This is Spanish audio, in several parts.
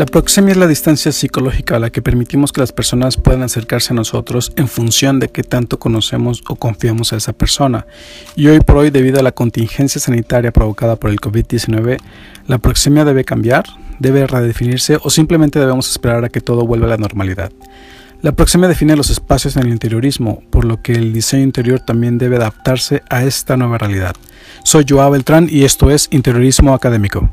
La proxemia es la distancia psicológica a la que permitimos que las personas puedan acercarse a nosotros en función de qué tanto conocemos o confiamos a esa persona. Y hoy por hoy, debido a la contingencia sanitaria provocada por el COVID-19, la proxemia debe cambiar, debe redefinirse o simplemente debemos esperar a que todo vuelva a la normalidad. La proxemia define los espacios en el interiorismo, por lo que el diseño interior también debe adaptarse a esta nueva realidad. Soy Joao Beltrán y esto es Interiorismo Académico.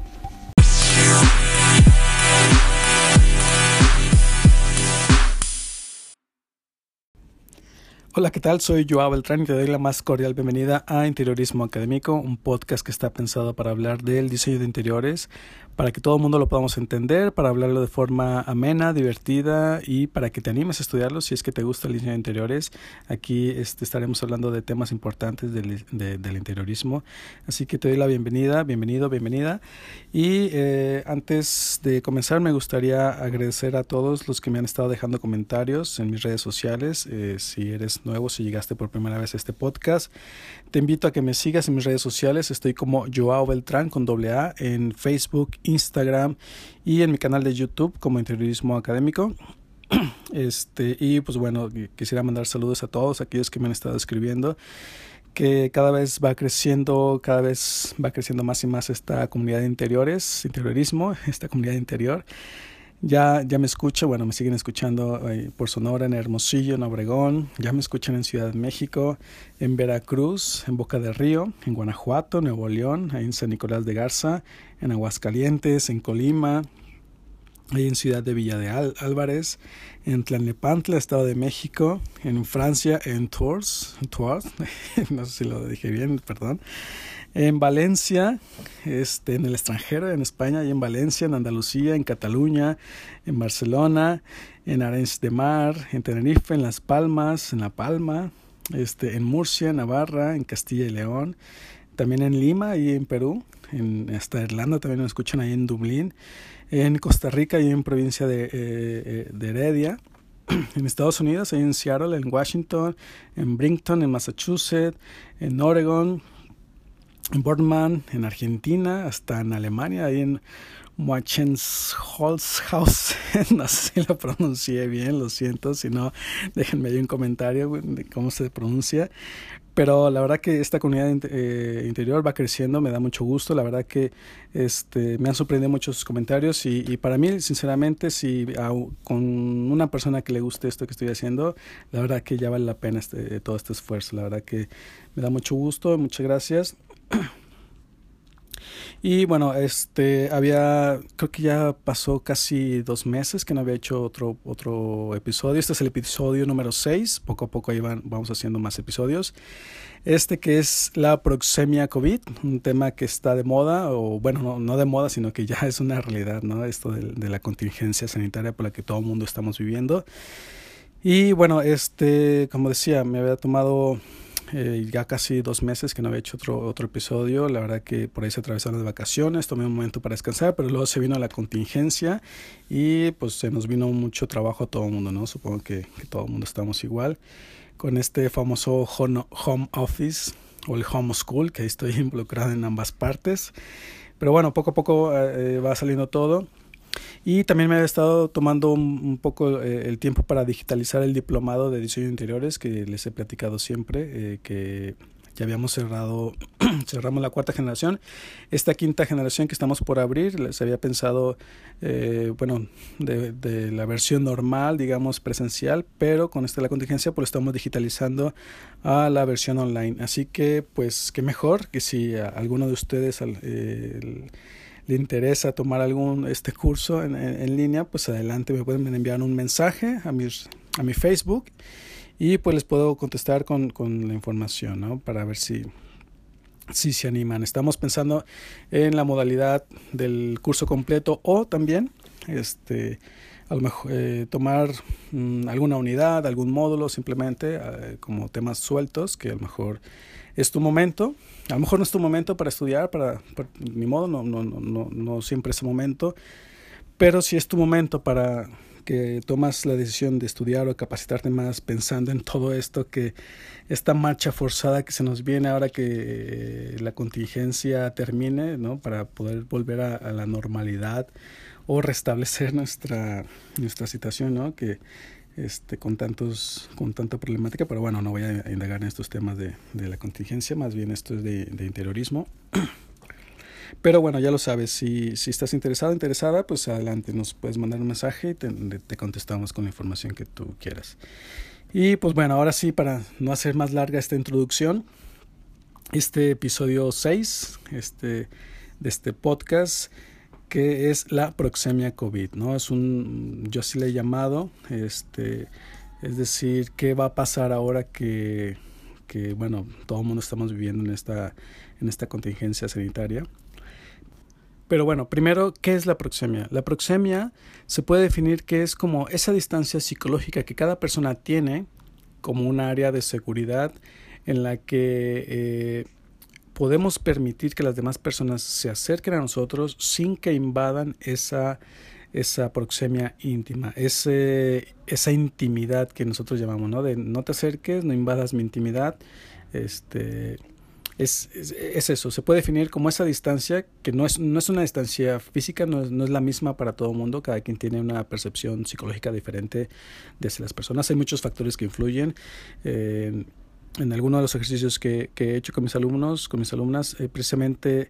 Hola, ¿qué tal? Soy Joao Beltrán y te doy la más cordial bienvenida a Interiorismo Académico, un podcast que está pensado para hablar del diseño de interiores, para que todo el mundo lo podamos entender, para hablarlo de forma amena, divertida y para que te animes a estudiarlo si es que te gusta el diseño de interiores. Aquí este, estaremos hablando de temas importantes del, del, interiorismo. Así que te doy la bienvenida, bienvenido, bienvenida. Y eh, antes de comenzar me gustaría agradecer a todos los que me han estado dejando comentarios en mis redes sociales. Eh, si eres nuevo, si llegaste por primera vez a este podcast, te invito a que me sigas en mis redes sociales. Estoy como Joao Beltrán con doble A en Facebook, Instagram y en mi canal de YouTube como Interiorismo Académico. Este, y pues bueno, quisiera mandar saludos a todos aquellos que me han estado escribiendo que cada vez va creciendo, cada vez va creciendo más y más esta comunidad de interiores, interiorismo, esta comunidad interior. Ya, ya me escucho, bueno, me siguen escuchando eh, por Sonora, en Hermosillo, en Obregón, ya me escuchan en Ciudad de México, en Veracruz, en Boca del Río, en Guanajuato, Nuevo León, en San Nicolás de Garza, en Aguascalientes, en Colima, ahí en Ciudad de Villa de Álvarez, en Tlalnepantla, Estado de México, en Francia, en Tours, Tours no sé si lo dije bien, perdón, en Valencia, este, en el extranjero, en España y en Valencia, en Andalucía, en Cataluña, en Barcelona, en Arenys de Mar, en Tenerife, en Las Palmas, en La Palma, este, en Murcia, Navarra, en Castilla y León, también en Lima y en Perú, en, hasta Irlanda también nos escuchan ahí en Dublín, en Costa Rica y en provincia de, eh, eh, de Heredia, en Estados Unidos, en Seattle, en Washington, en Brinkton, en Massachusetts, en Oregon, en en Argentina, hasta en Alemania, ahí en Moachensholzhausen, no sé si lo pronuncié bien, lo siento, si no, déjenme ahí un comentario de cómo se pronuncia. Pero la verdad que esta comunidad eh, interior va creciendo, me da mucho gusto, la verdad que este, me han sorprendido muchos comentarios y, para mí, sinceramente, si con una persona que le guste esto que estoy haciendo, la verdad que ya vale la pena este, todo este esfuerzo, la verdad que me da mucho gusto, muchas gracias. Y bueno, este había, creo que ya pasó casi dos meses que no había hecho otro, otro episodio. Este es el episodio número 6. Poco a poco ahí vamos haciendo más episodios. Este que es la proxemia COVID, un tema que está de moda, o bueno, no, no de moda, sino que ya es una realidad, ¿no? Esto de, de la contingencia sanitaria por la que todo el mundo estamos viviendo. Y bueno, este, como decía, me había tomado eh, ya casi dos meses que no había hecho otro, otro episodio. La verdad que por ahí se atravesaron las vacaciones, tomé un momento para descansar, pero luego se vino la contingencia y pues se nos vino mucho trabajo a todo el mundo, ¿no? Supongo que, todo el mundo estamos igual. Con este famoso home office o el home school, que estoy involucrado en ambas partes. Pero bueno, poco a poco eh, va saliendo todo. Y también me he estado tomando un, poco eh, el tiempo para digitalizar el diplomado de diseño de interiores que les he platicado siempre, eh, que ya habíamos cerrado, cerramos la cuarta generación. Esta quinta generación que estamos por abrir, les había pensado, eh, bueno, de, la versión normal, digamos, presencial, pero con esta la contingencia, pues estamos digitalizando a la versión online. Así que, pues, qué mejor que si alguno de ustedes... Eh, le interesa tomar algún este curso en, en, línea, pues adelante me pueden enviar un mensaje a, mis, a mi Facebook y pues les puedo contestar con, con la información, ¿no? Para ver si, si se animan. Estamos pensando en la modalidad del curso completo o también este a lo mejor eh, tomar mm, alguna unidad, algún módulo simplemente eh, como temas sueltos que a lo mejor es tu momento. A lo mejor no es tu momento para estudiar, para, ni modo, no, no, no, no siempre es el momento, pero si es tu momento para, que tomas la decisión de estudiar o capacitarte más pensando en todo esto que esta marcha forzada que se nos viene ahora que la contingencia termine, ¿no? Para poder volver a, a la normalidad o restablecer nuestra, nuestra situación, ¿no? Que este, con, tantos, con tanta problemática, pero bueno, no voy a indagar en estos temas de, de la contingencia, más bien esto es de, de interiorismo. Pero bueno, ya lo sabes, si, si estás interesado, interesada, pues adelante, nos puedes mandar un mensaje y te, te, contestamos con la información que tú quieras. Y pues bueno, ahora sí, para no hacer más larga esta introducción, este episodio 6 este, de este podcast que es la proxemia COVID, ¿no? Es un, yo sí le he llamado, este, es decir, ¿qué va a pasar ahora que, que bueno, todo el mundo estamos viviendo en esta, en esta contingencia sanitaria? Pero bueno, primero, ¿qué es la proxemia? La proxemia se puede definir que es como esa distancia psicológica que cada persona tiene como un área de seguridad en la que eh, podemos permitir que las demás personas se acerquen a nosotros sin que invadan esa, esa proxemia íntima, ese, esa intimidad que nosotros llamamos, ¿no? De no te acerques, no invadas mi intimidad. Este, es, es, eso, se puede definir como esa distancia que no es, no es una distancia física, no es, no es la misma para todo el mundo, cada quien tiene una percepción psicológica diferente de las personas, hay muchos factores que influyen. Eh, en algunos de los ejercicios que, que, he hecho con mis alumnos, con mis alumnas, eh, precisamente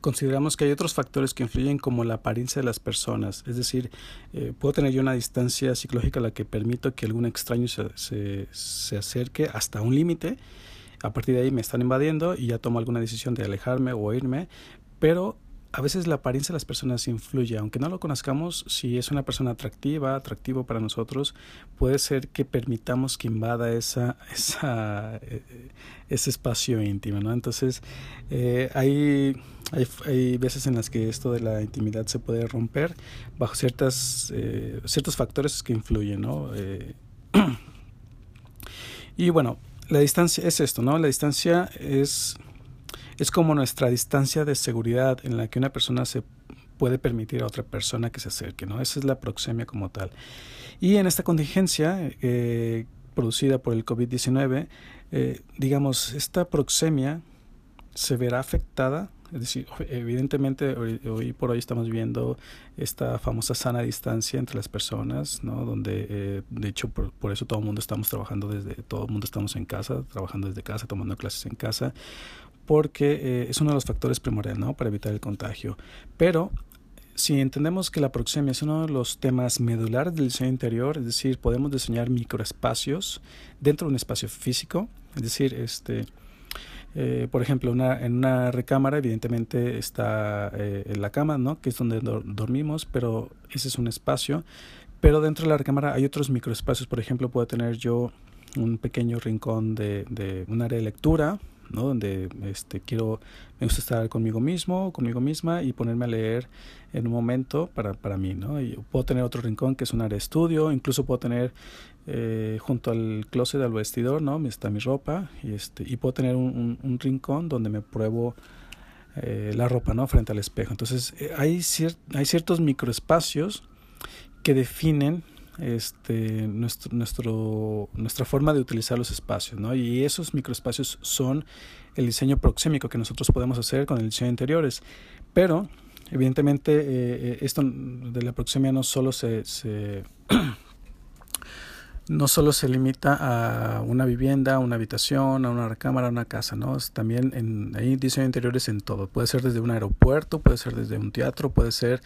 consideramos que hay otros factores que influyen como la apariencia de las personas. Es decir, eh, puedo tener yo una distancia psicológica a la que permito que algún extraño se, se, se acerque hasta un límite. A partir de ahí me están invadiendo y ya tomo alguna decisión de alejarme o irme. Pero a veces la apariencia de las personas influye, aunque no lo conozcamos, si es una persona atractiva, atractivo para nosotros, puede ser que permitamos que invada esa, esa, eh, ese espacio íntimo, ¿no? Entonces, eh, hay, hay, hay, veces en las que esto de la intimidad se puede romper bajo ciertas, eh, ciertos factores que influyen, ¿no? Eh, y bueno, la distancia es esto, ¿no? La distancia es es como nuestra distancia de seguridad en la que una persona se puede permitir a otra persona que se acerque, ¿no? Esa es la proxemia como tal. Y en esta contingencia eh, producida por el COVID-19, eh, digamos, esta proxemia se verá afectada, es decir, evidentemente hoy, por hoy estamos viendo esta famosa sana distancia entre las personas, ¿no? Donde, eh, de hecho, por, por, eso todo el mundo estamos trabajando desde, todo el mundo estamos en casa, trabajando desde casa, tomando clases en casa, porque eh, es uno de los factores primordiales para evitar el contagio. Pero si entendemos que la proxemia es uno de los temas medulares del diseño interior, es decir, podemos diseñar microespacios dentro de un espacio físico, es decir, este, eh, por ejemplo, una, en una recámara evidentemente está eh, la cama, ¿no? que es donde do dormimos, pero ese es un espacio. Pero dentro de la recámara hay otros microespacios, por ejemplo, puedo tener yo un pequeño rincón de un área de lectura, Donde este, quiero, me gusta estar conmigo mismo, conmigo misma y ponerme a leer en un momento para, para mí, ¿no? Y puedo tener otro rincón que es un área de estudio, incluso puedo tener eh, junto al closet, al vestidor, ¿no? Está mi ropa y, este, y puedo tener un rincón donde me pruebo eh, la ropa, ¿no? Frente al espejo. Entonces, eh, hay, cier hay ciertos microespacios que definen este, nuestro, nuestro, nuestra forma de utilizar los espacios, ¿no? Y esos microespacios son el diseño proxémico que nosotros podemos hacer con el diseño de interiores. Pero, evidentemente, eh, eh esto de la proxemia no solo se, se no solo se limita a una vivienda, a una habitación, a una recámara, a una casa, ¿no? También en, hay diseño de interiores en todo. Puede ser desde un aeropuerto, puede ser desde un teatro, puede ser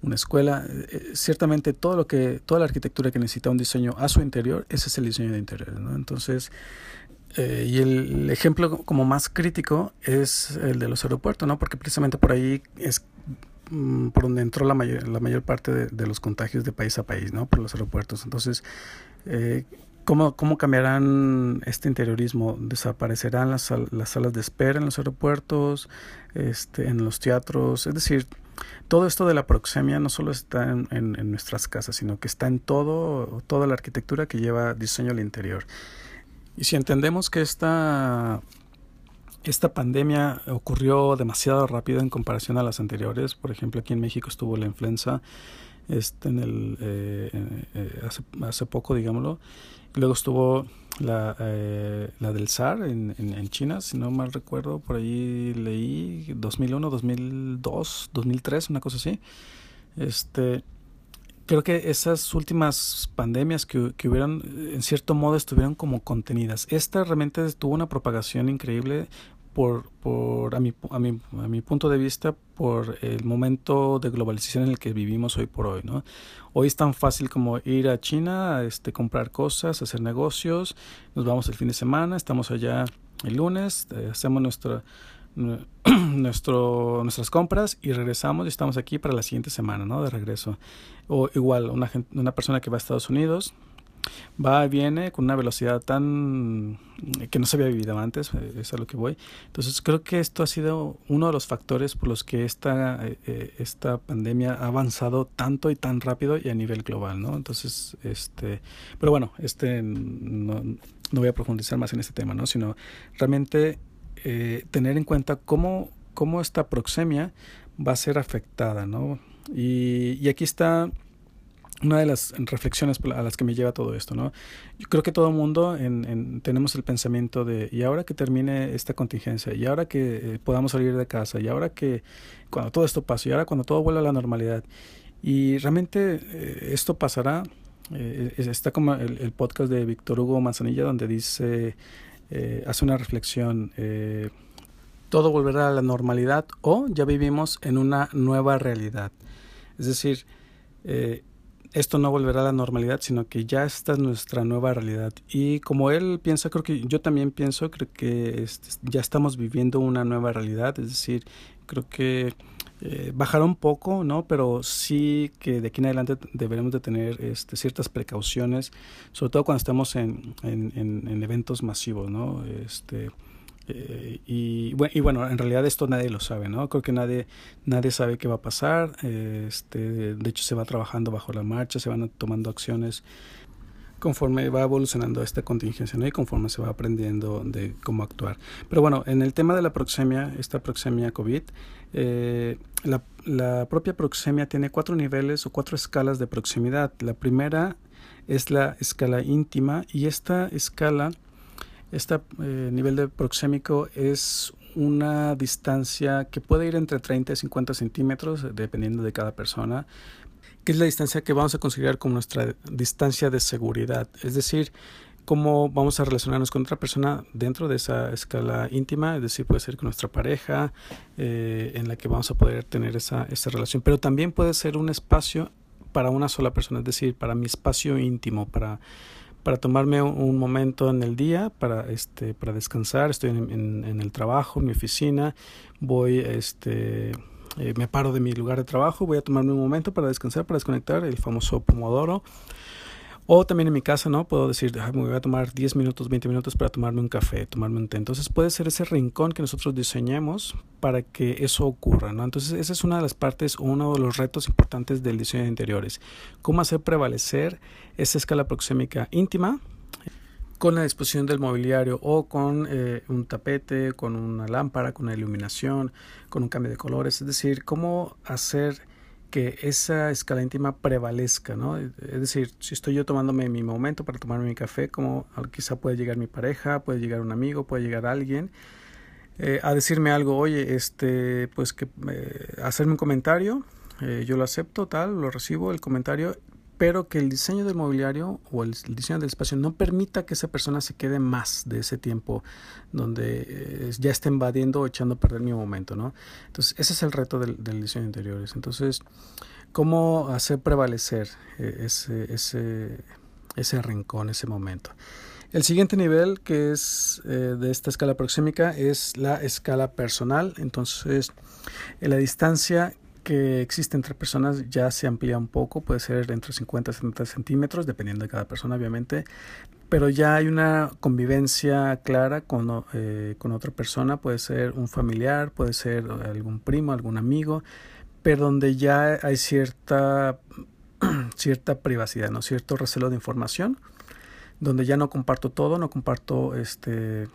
una escuela. Eh, eh, ciertamente todo lo que, toda la arquitectura que necesita un diseño a su interior, ese es el diseño de interiores, ¿no? Entonces, eh, y el ejemplo como más crítico es el de los aeropuertos, ¿no? Porque precisamente por ahí es Mm, por donde entró la mayor, la mayor parte de, de, los contagios de país a país, ¿no? Por los aeropuertos. Entonces, eh, ¿cómo, ¿cómo cambiarán este interiorismo? ¿Desaparecerán las, las salas de espera en los aeropuertos, este, en los teatros? Es decir, todo esto de la proxemia no solo está en, nuestras casas, sino que está en todo, toda la arquitectura que lleva diseño al interior. Y si entendemos que esta esta pandemia ocurrió demasiado rápido en comparación a las anteriores. Por ejemplo, aquí en México estuvo la influenza este, en el, eh, eh, hace, hace poco, digámoslo. Luego estuvo la, eh, la del SAR en, en, China, si no mal recuerdo, por ahí leí 2001, 2002, 2003, una cosa así. Este, creo que esas últimas pandemias que, que hubieron, en cierto modo, estuvieron como contenidas. Esta realmente tuvo una propagación increíble por, por a, mi, a, mi, a mi punto de vista, por el momento de globalización en el que vivimos hoy por hoy. ¿no? Hoy es tan fácil como ir a China, este, comprar cosas, hacer negocios, nos vamos el fin de semana, estamos allá el lunes, eh, hacemos nuestra, nuestro, nuestras compras y regresamos y estamos aquí para la siguiente semana, ¿no? De regreso. O igual, una, una persona que va a Estados Unidos va y viene con una velocidad tan que no se había vivido antes, eh, es a lo que voy. Entonces creo que esto ha sido uno de los factores por los que esta, eh, eh, esta pandemia ha avanzado tanto y tan rápido y a nivel global, ¿no? Entonces, este, pero bueno, este no, no voy a profundizar más en este tema, ¿no? Sino realmente eh, tener en cuenta cómo, cómo esta proxemia va a ser afectada, ¿no? Y, y aquí está una de las reflexiones a las que me lleva todo esto, ¿no? Yo creo que todo mundo en, en, tenemos el pensamiento de, y ahora que termine esta contingencia, y ahora que eh, podamos salir de casa, y ahora que cuando todo esto pase, y ahora cuando todo vuelva a la normalidad, y realmente eh, esto pasará, eh, está como el, el, podcast de Víctor Hugo Manzanilla, donde dice, eh, hace una reflexión, eh, todo volverá a la normalidad o ya vivimos en una nueva realidad. Es decir, eh, esto no volverá a la normalidad, sino que ya esta es nuestra nueva realidad. Y como él piensa, creo que yo también pienso, creo que este, ya estamos viviendo una nueva realidad, es decir, creo que eh, bajará un poco, ¿no? Pero sí que de aquí en adelante deberemos de tener este, ciertas precauciones, sobre todo cuando estamos en, en, en, en eventos masivos, ¿no? Este, eh, y, y, bueno, en realidad esto nadie lo sabe, ¿no? Creo que nadie, nadie sabe qué va a pasar. Este, de hecho, se va trabajando bajo la marcha, se van tomando acciones conforme va evolucionando esta contingencia ¿no? y conforme se va aprendiendo de cómo actuar. Pero bueno, en el tema de la proxemia, esta proxemia COVID, eh, la, la, propia proxemia tiene cuatro niveles o cuatro escalas de proximidad. La primera es la escala íntima y esta escala, este eh, nivel de proxémico es una distancia que puede ir entre 30 y 50 centímetros dependiendo de cada persona que es la distancia que vamos a considerar como nuestra distancia de seguridad, es decir, cómo vamos a relacionarnos con otra persona dentro de esa escala íntima, es decir, puede ser con nuestra pareja, eh, en la que vamos a poder tener esa relación, pero también puede ser un espacio para una sola persona, es decir, para mi espacio íntimo, para, para tomarme un, momento en el día, para, este, para descansar, estoy en, en, en el trabajo, en mi oficina, voy este, eh, me paro de mi lugar de trabajo, voy a tomarme un momento para descansar, para desconectar, el famoso pomodoro. O también en mi casa, ¿no? Puedo decir, me voy a tomar 10 minutos, 20 minutos para tomarme un café, tomarme un té. Entonces puede ser ese rincón que nosotros diseñemos para que eso ocurra, ¿no? Entonces esa es una de las partes, uno de los retos importantes del diseño de interiores. Cómo hacer prevalecer esa escala proxémica íntima con la disposición del mobiliario o con eh, un tapete, con una lámpara, con una iluminación, con un cambio de colores, es decir, cómo hacer que esa escala íntima prevalezca, ¿no? Es decir, si estoy yo tomándome mi momento para tomarme mi café, como quizá puede llegar mi pareja, puede llegar un amigo, puede llegar alguien eh, a decirme algo, oye, este, pues que eh, hacerme un comentario, eh, yo lo acepto, tal, lo recibo, el comentario, pero que el diseño del mobiliario o el, diseño del espacio no permita que esa persona se quede más de ese tiempo donde eh, ya está invadiendo o echando a perder mi momento, ¿no? Entonces, ese es el reto del, del diseño de interiores. Entonces, ¿cómo hacer prevalecer eh, ese, ese, ese rincón, ese momento? El siguiente nivel que es eh, de esta escala proxémica es la escala personal. Entonces, en la distancia que existe entre personas ya se amplía un poco, puede ser entre 50 y 70 centímetros, dependiendo de cada persona, obviamente, pero ya hay una convivencia clara con, eh, con otra persona, puede ser un familiar, puede ser algún primo, algún amigo, pero donde ya hay cierta, cierta privacidad, ¿no? cierto recelo de información, donde ya no comparto todo, no comparto este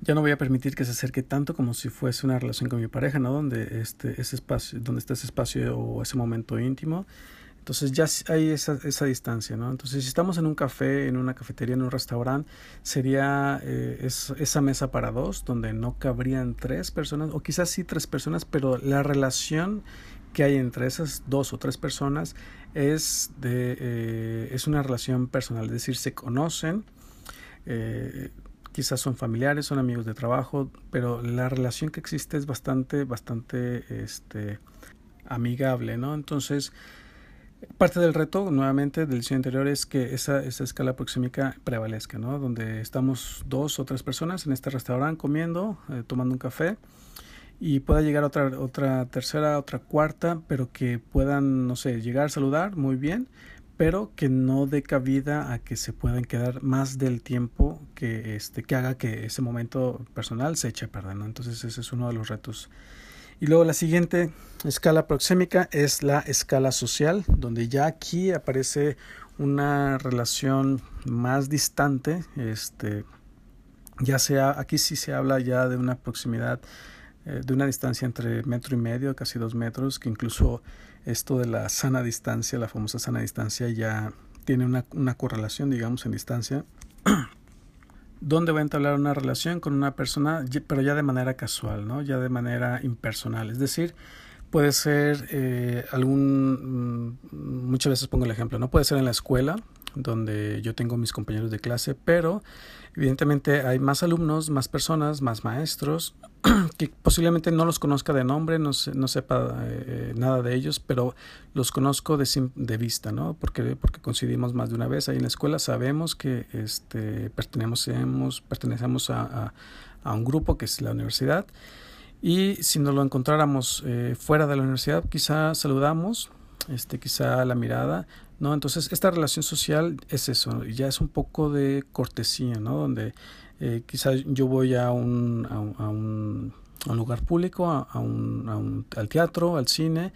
ya no voy a permitir que se acerque tanto como si fuese una relación con mi pareja, ¿no? Donde este ese espacio, donde está ese espacio o ese momento íntimo. Entonces ya hay esa, esa distancia, ¿no? Entonces si estamos en un café, en una cafetería, en un restaurante, sería eh, es, esa mesa para dos, donde no cabrían tres personas, o quizás sí tres personas, pero la relación que hay entre esas dos o tres personas es, de, eh, es una relación personal, es decir, se conocen, eh, quizás son familiares, son amigos de trabajo, pero la relación que existe es bastante, bastante este, amigable, ¿no? Entonces, parte del reto, nuevamente, del diseño interior es que esa, escala proxémica prevalezca, ¿no? Donde estamos dos o tres personas en este restaurante comiendo, eh, tomando un café, y pueda llegar otra, otra tercera, otra cuarta, pero que puedan, no sé, llegar saludar muy bien, pero que no dé cabida a que se puedan quedar más del tiempo que, este, que haga que ese momento personal se eche a perder. Entonces ese es uno de los retos. Y luego la siguiente escala proxémica es la escala social, donde ya aquí aparece una relación más distante, este, ya sea, aquí sí se habla ya de una proximidad eh, de una distancia entre metro y medio, casi dos metros, que incluso esto de la sana distancia, la famosa sana distancia, ya tiene una, correlación, digamos, en distancia, donde va a entablar una relación con una persona, pero ya de manera casual, ¿no? Ya de manera impersonal. Es decir, puede ser eh, algún, mm, muchas veces pongo el ejemplo, ¿no? Puede ser en la escuela, donde yo tengo mis compañeros de clase, pero evidentemente hay más alumnos, más personas, más maestros, que posiblemente no los conozca de nombre, no, no sepa eh, nada de ellos, pero los conozco de, de vista, ¿no? Porque, porque coincidimos más de una vez ahí en la escuela, sabemos que este, pertenecemos, pertenecemos a, a, un grupo que es la universidad, y si nos lo encontráramos eh, fuera de la universidad, quizá saludamos, este, quizá la mirada, ¿no? Entonces, esta relación social es eso, ya es un poco de cortesía, ¿no? Donde eh, quizá yo voy a un, a, un, a un, lugar público, a, un, al teatro, al cine,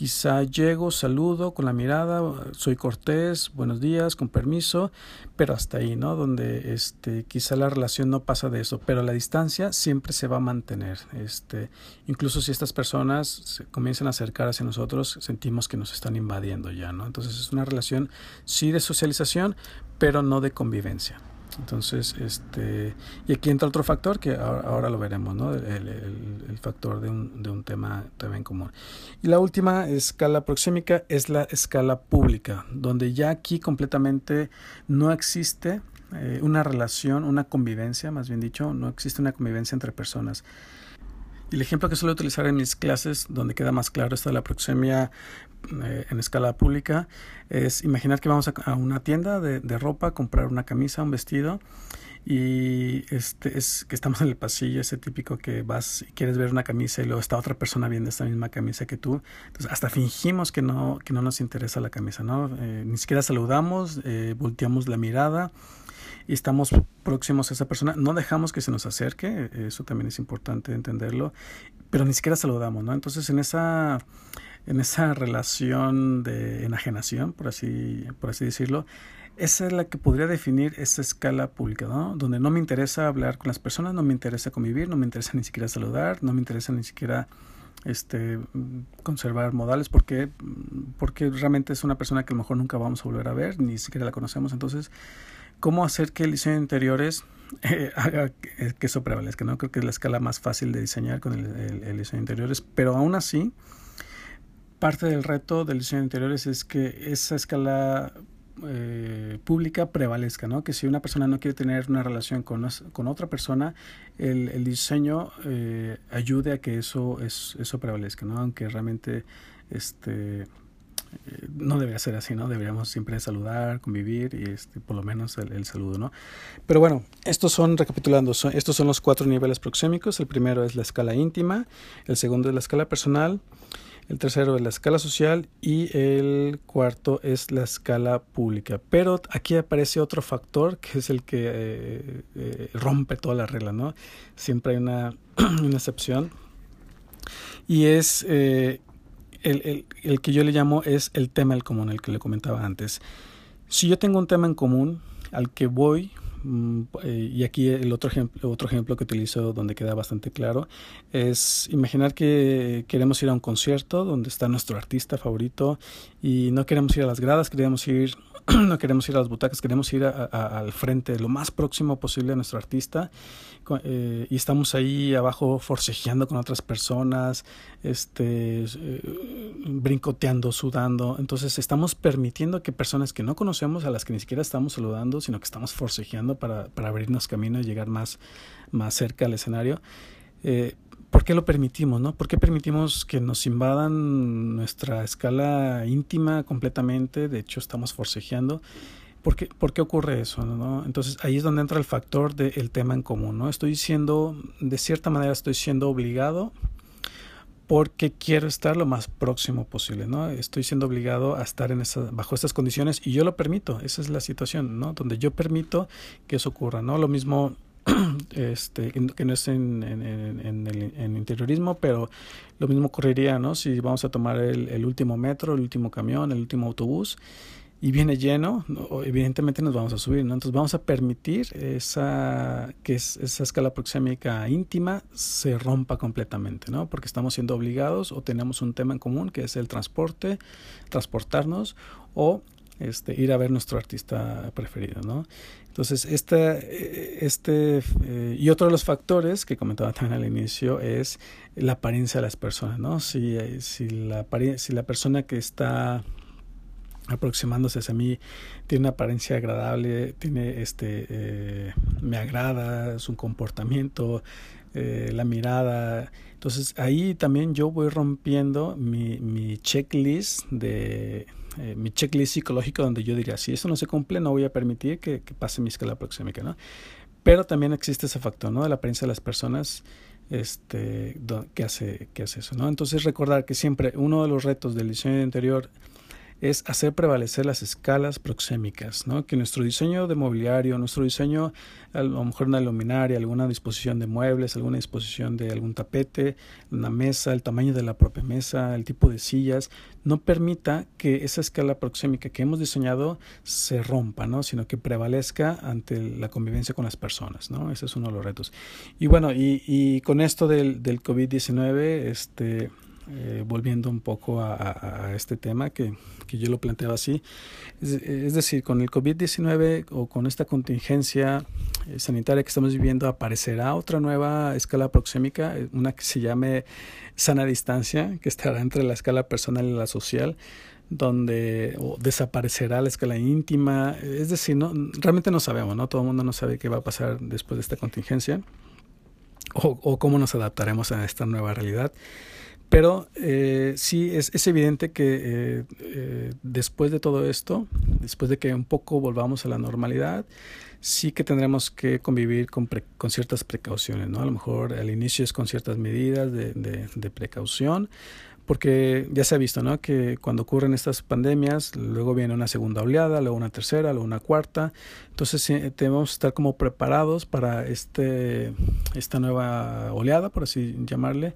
Quizá llego, saludo con la mirada, soy cortés, buenos días, con permiso, pero hasta ahí, ¿no? Donde este, quizá la relación no pasa de eso, pero la distancia siempre se va a mantener. Este, incluso si estas personas se comienzan a acercar hacia nosotros, sentimos que nos están invadiendo ya, ¿no? Entonces es una relación sí de socialización, pero no de convivencia. Entonces, este, y aquí entra otro factor que ahora, lo veremos, ¿no? El, factor de un, de un tema también común. Y la última escala proxémica es la escala pública, donde ya aquí completamente no existe eh, una relación, una convivencia, más bien dicho, no existe una convivencia entre personas. El ejemplo que suelo utilizar en mis clases, donde queda más claro esto de la proxemia eh, en escala pública, es imaginar que vamos a, una tienda de, de, ropa comprar una camisa, un vestido, y este es que estamos en el pasillo, ese típico que vas y quieres ver una camisa y luego está otra persona viendo esta misma camisa que tú. Entonces hasta fingimos que no, que no nos interesa la camisa, ¿no? Eh, ni siquiera saludamos, eh, volteamos la mirada y estamos próximos a esa persona, no dejamos que se nos acerque, eso también es importante entenderlo, pero ni siquiera saludamos, ¿no? Entonces en esa en esa relación de enajenación, por así por así decirlo, esa es la que podría definir esa escala pública, ¿no? Donde no me interesa hablar con las personas, no me interesa convivir, no me interesa ni siquiera saludar, no me interesa ni siquiera este conservar modales porque porque realmente es una persona que a lo mejor nunca vamos a volver a ver, ni siquiera la conocemos, entonces cómo hacer que el diseño de interiores eh, haga que, eso prevalezca. ¿no? Creo que es la escala más fácil de diseñar con el, diseño de interiores, pero aún así, parte del reto del diseño de interiores es que esa escala eh, pública prevalezca, ¿no? Que si una persona no quiere tener una relación con, otra persona, el, el diseño eh, ayude a que eso, es, eso prevalezca, ¿no? Aunque realmente este, eh, no debería ser así, ¿no? Deberíamos siempre saludar, convivir y este, por lo menos el, saludo, ¿no? Pero bueno, estos son, recapitulando, estos son los cuatro niveles proxémicos. El primero es la escala íntima, el segundo es la escala personal, el tercero es la escala social y el cuarto es la escala pública. Pero aquí aparece otro factor que es el que eh, eh, rompe toda la regla, ¿no? Siempre hay una, una excepción y es el, el, que yo le llamo es el tema el común, el que le comentaba antes. Si yo tengo un tema en común al que voy eh, y aquí el otro ejemplo, otro ejemplo que utilizo donde queda bastante claro es imaginar que queremos ir a un concierto donde está nuestro artista favorito y no queremos ir a las gradas, queremos ir no queremos ir a las butacas, queremos ir al frente, lo más próximo posible a nuestro artista. Eh, y estamos ahí abajo forcejeando con otras personas, este, eh, brincoteando, sudando. Entonces estamos permitiendo que personas que no conocemos, a las que ni siquiera estamos saludando, sino que estamos forcejeando para, para abrirnos camino y llegar más, más cerca al escenario. Eh, ¿Por qué lo permitimos? ¿no? ¿Por qué permitimos que nos invadan nuestra escala íntima completamente? De hecho, estamos forcejeando. ¿Por qué, ¿Por qué ocurre eso? ¿no? Entonces ahí es donde entra el factor del tema en común. ¿no? Estoy siendo, de cierta manera, estoy siendo obligado porque quiero estar lo más próximo posible, ¿no? Estoy siendo obligado a estar en esa, bajo estas condiciones y yo lo permito, esa es la situación, ¿no? Donde yo permito que eso ocurra, ¿no? Lo mismo este, que no es en, en, el interiorismo, pero lo mismo ocurriría ¿no? si vamos a tomar el, último metro, el último camión, el último autobús y viene lleno, evidentemente nos vamos a subir, ¿no? Entonces vamos a permitir esa, que esa escala proxémica íntima se rompa completamente, ¿no? Porque estamos siendo obligados o tenemos un tema en común que es el transporte, transportarnos o este, ir a ver nuestro artista preferido, ¿no? Entonces, este, este eh, y otro de los factores que comentaba también al inicio es la apariencia de las personas, ¿no? Si, eh, si, la, si la persona que está aproximándose hacia mí tiene una apariencia agradable, tiene este, eh, me agrada su comportamiento, la mirada. Entonces ahí también yo voy rompiendo mi, mi checklist de, eh, mi checklist psicológico donde yo diría, si eso no se cumple, no voy a permitir que, pase mi escala proxémica, ¿no? Pero también existe ese factor, ¿no? De la apariencia de las personas este, que, hace, que hace eso, ¿no? Entonces recordar que siempre uno de los retos del diseño interior es hacer prevalecer las escalas proxémicas, ¿no? que nuestro diseño de mobiliario, nuestro diseño, a lo mejor una luminaria, alguna disposición de muebles, alguna disposición de algún tapete, una mesa, el tamaño de la propia mesa, el tipo de sillas, no permita que esa escala proxémica que hemos diseñado se rompa, ¿no? sino que prevalezca ante la convivencia con las personas. ¿no? Ese es uno de los retos. Y bueno, y, con esto del, del COVID-19, este eh, volviendo un poco a, este tema que, que, yo lo planteaba así, es, decir, con el COVID-19 o con esta contingencia eh, sanitaria que estamos viviendo, aparecerá otra nueva escala proxémica, eh, una que se llame sana distancia, que estará entre la escala personal y la social donde desaparecerá la escala íntima, es decir, no, realmente no sabemos, ¿no? Todo el mundo no sabe qué va a pasar después de esta contingencia o, o cómo nos adaptaremos a esta nueva realidad. Pero eh, sí es, es, evidente que eh, eh, después de todo esto, después de que un poco volvamos a la normalidad, sí que tendremos que convivir con, con ciertas precauciones, ¿no? A lo mejor al inicio es con ciertas medidas de, de, de, precaución, porque ya se ha visto, ¿no? Que cuando ocurren estas pandemias, luego viene una segunda oleada, luego una tercera, luego una cuarta, entonces debemos estar como preparados para este, esta nueva oleada, por así llamarle,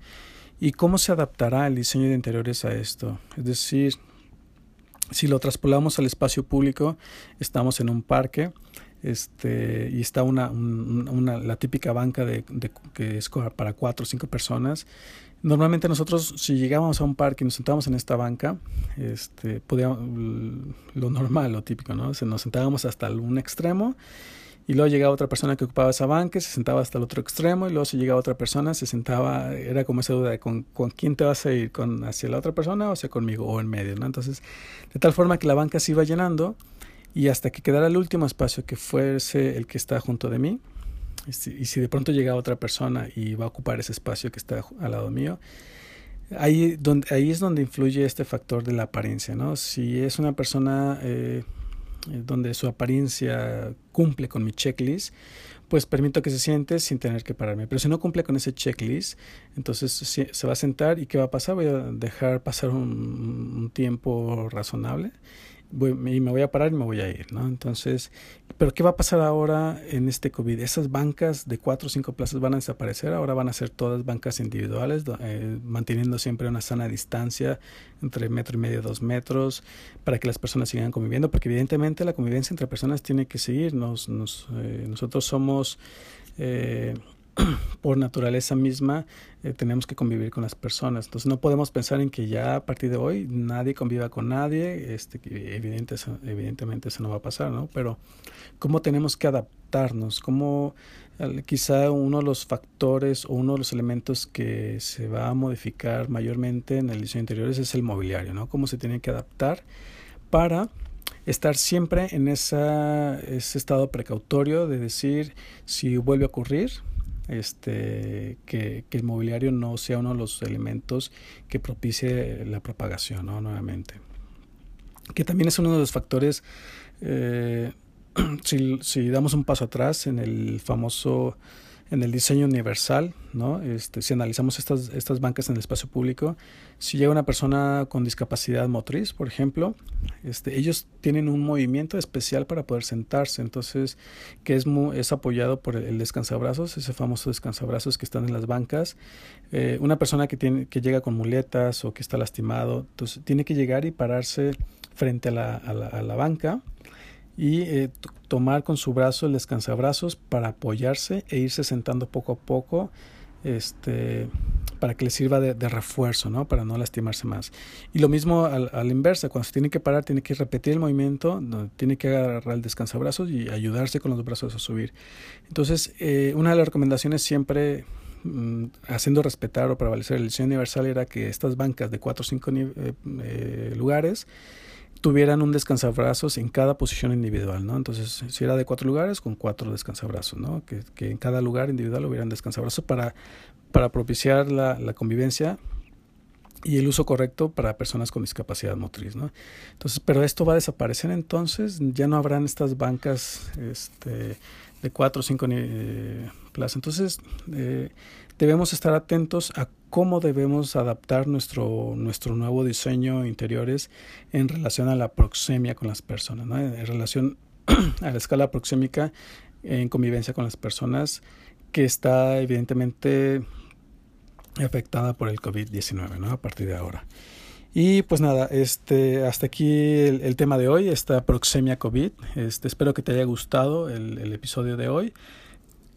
¿Y cómo se adaptará el diseño de interiores a esto? Es decir, si lo traspolamos al espacio público, estamos en un parque este, y está una, la típica banca de, que es para cuatro o cinco personas. Normalmente nosotros, si llegábamos a un parque y nos sentábamos en esta banca, este, podíamos, lo normal, lo típico, ¿no? nos sentábamos hasta un extremo y luego llegaba otra persona que ocupaba esa banca, se sentaba hasta el otro extremo y luego si llegaba otra persona, se sentaba, era como esa duda de con, con quién te vas a ir, con hacia la otra persona o hacia conmigo o en medio, ¿no? Entonces, de tal forma que la banca se iba llenando y hasta que quedara el último espacio que fuese el que está junto de mí, y si, y si de pronto llegaba otra persona y va a ocupar ese espacio que está al lado mío, ahí, donde, ahí es donde influye este factor de la apariencia, ¿no? Si es una persona... Eh, donde su apariencia cumple con mi checklist, pues permito que se siente sin tener que pararme. Pero si no cumple con ese checklist, entonces se va a sentar y ¿qué va a pasar? Voy a dejar pasar un, tiempo razonable y me voy a parar y me voy a ir, ¿no? Entonces, pero ¿qué va a pasar ahora en este COVID? Esas bancas de cuatro o cinco plazas van a desaparecer, ahora van a ser todas bancas individuales, eh, manteniendo siempre una sana distancia entre metro y medio, dos metros, para que las personas sigan conviviendo, porque evidentemente la convivencia entre personas tiene que seguir, nos, nos, eh, nosotros somos... Eh, por naturaleza misma eh, tenemos que convivir con las personas. Entonces no podemos pensar en que ya a partir de hoy nadie conviva con nadie. Este, evidente, evidentemente eso no va a pasar, ¿no? Pero cómo tenemos que adaptarnos, cómo quizá uno de los factores o uno de los elementos que se va a modificar mayormente en el diseño interior es el mobiliario, ¿no? Cómo se tiene que adaptar para estar siempre en ese estado precautorio de decir si vuelve a ocurrir, este, que, el mobiliario no sea uno de los elementos que propicie la propagación ¿no? nuevamente. Que también es uno de los factores, eh, si, si, damos un paso atrás en el famoso en el diseño universal, ¿no? Este, si analizamos estas, estas bancas en el espacio público, si llega una persona con discapacidad motriz, por ejemplo, este, ellos tienen un movimiento especial para poder sentarse, entonces, que es, es apoyado por el, descansabrazos, ese famoso descansabrazos que están en las bancas. Eh, una persona que, tiene, que llega con muletas o que está lastimado, entonces tiene que llegar y pararse frente a la, a la, a la banca y eh, tomar con su brazo el descansabrazos para apoyarse e irse sentando poco a poco este para que le sirva de, refuerzo, ¿no? Para no lastimarse más. Y lo mismo al, la inversa, cuando se tiene que parar, tiene que repetir el movimiento, tiene que agarrar el descansabrazos y ayudarse con los brazos a subir. Entonces, eh, una de las recomendaciones siempre mm, haciendo respetar o prevalecer el diseño universal era que estas bancas de 4 o 5 eh, lugares tuvieran un descansabrazos en cada posición individual, ¿no? Entonces, si era de cuatro lugares, con cuatro descansabrazos, ¿no? Que, que en cada lugar individual hubieran descansabrazos para, para propiciar la, la, convivencia y el uso correcto para personas con discapacidad motriz, ¿no? Entonces, pero esto va a desaparecer entonces, ya no habrán estas bancas este, de cuatro o cinco eh, plazas. Entonces, eh, debemos estar atentos a cómo debemos adaptar nuestro, nuestro nuevo diseño interiores en relación a la proxemia con las personas, en relación a la escala proxémica en convivencia con las personas que está evidentemente afectada por el COVID-19 ¿no? a partir de ahora. Y pues nada, este, hasta aquí el, tema de hoy, esta proxemia COVID. Este, espero que te haya gustado el, episodio de hoy.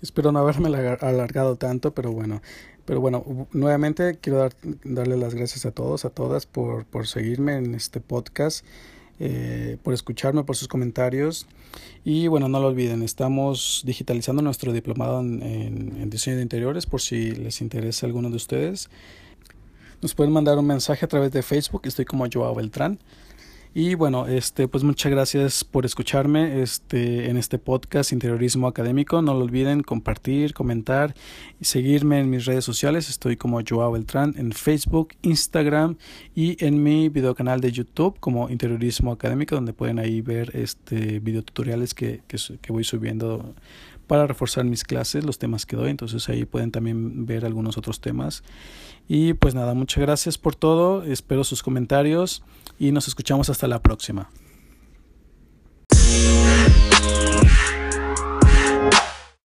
Espero no haberme alargado tanto, pero bueno, pero bueno, nuevamente quiero dar, darle las gracias a todos, a todas por, por seguirme en este podcast, eh, por escucharme, por sus comentarios. Y bueno, no lo olviden, estamos digitalizando nuestro diplomado en diseño de interiores por si les interesa alguno de ustedes. Nos pueden mandar un mensaje a través de Facebook, estoy como Joao Beltrán. Y bueno, este, pues muchas gracias por escucharme este, en este podcast Interiorismo Académico. No lo olviden compartir, comentar y seguirme en mis redes sociales. Estoy como Joao Beltrán en Facebook, Instagram y en mi videocanal de YouTube como Interiorismo Académico, donde pueden ahí ver este videotutoriales que, que, que voy subiendo para reforzar mis clases, los temas que doy, entonces ahí pueden también ver algunos otros temas. Y pues nada, muchas gracias por todo, espero sus comentarios y nos escuchamos hasta la próxima.